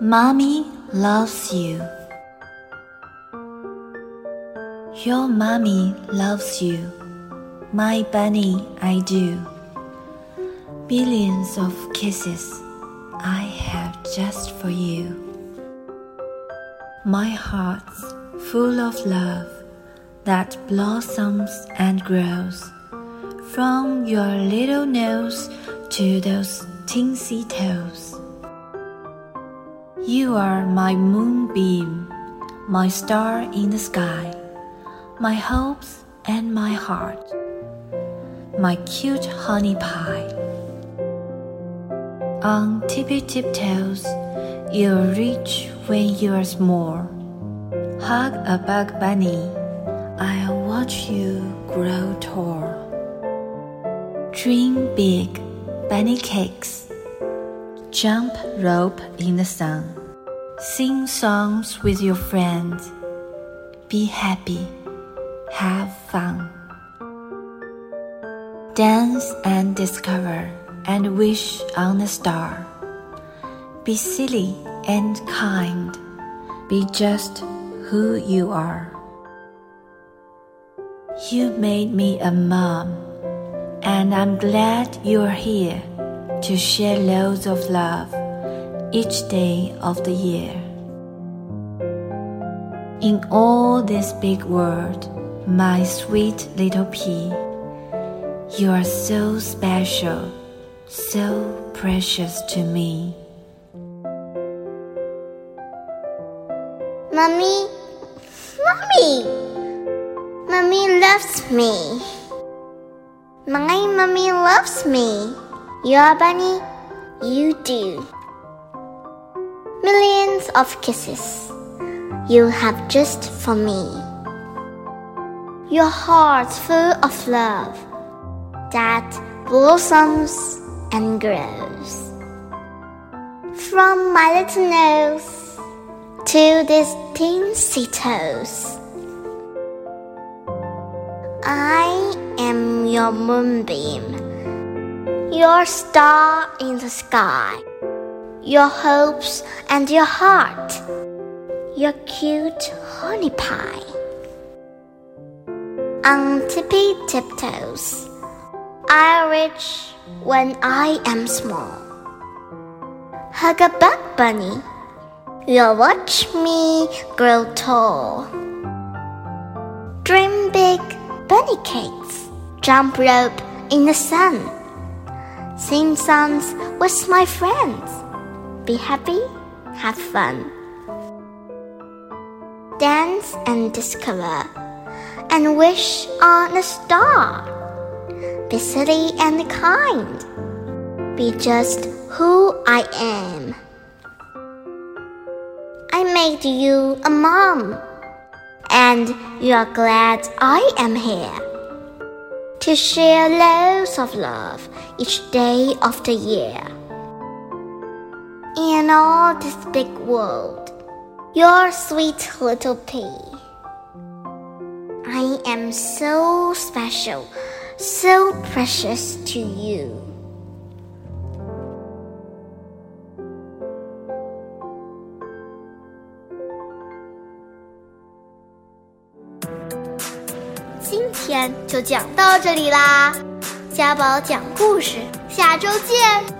Mommy loves you. Your mommy loves you. My bunny, I do. Billions of kisses I have just for you. My heart's full of love that blossoms and grows from your little nose to those tinsy toes. You are my moonbeam, my star in the sky, my hopes and my heart, my cute honey pie. On tippy tiptoes, you'll reach when you're small. Hug a bug bunny, I'll watch you grow tall. Dream big, bunny cakes. Jump rope in the sun. Sing songs with your friends. Be happy. Have fun. Dance and discover and wish on a star. Be silly and kind. Be just who you are. You made me a mom, and I'm glad you're here to share loads of love each day of the year. In all this big world, my sweet little pea, you are so special, so precious to me. Mommy, Mommy, Mommy loves me. My mommy loves me. Your bunny, you do. Millions of kisses you have just for me. Your heart's full of love that blossoms and grows. From my little nose to these teensy toes. I am your moonbeam, your star in the sky, your hopes and your heart, your cute honey pie. On tippy tiptoes, I reach when I am small. Hug a bug bunny, you'll watch me grow tall. Dream big bunny cakes, jump rope in the sun. Sing songs with my friends. Be happy, have fun. Dance and discover, and wish on a star. Be silly and kind. Be just who I am. I made you a mom, and you're glad I am here to share loads of love each day of the year. In all this big world, your sweet little pea. I am so special, so precious to you. 今天就讲到这里啦，家宝讲故事，下周见。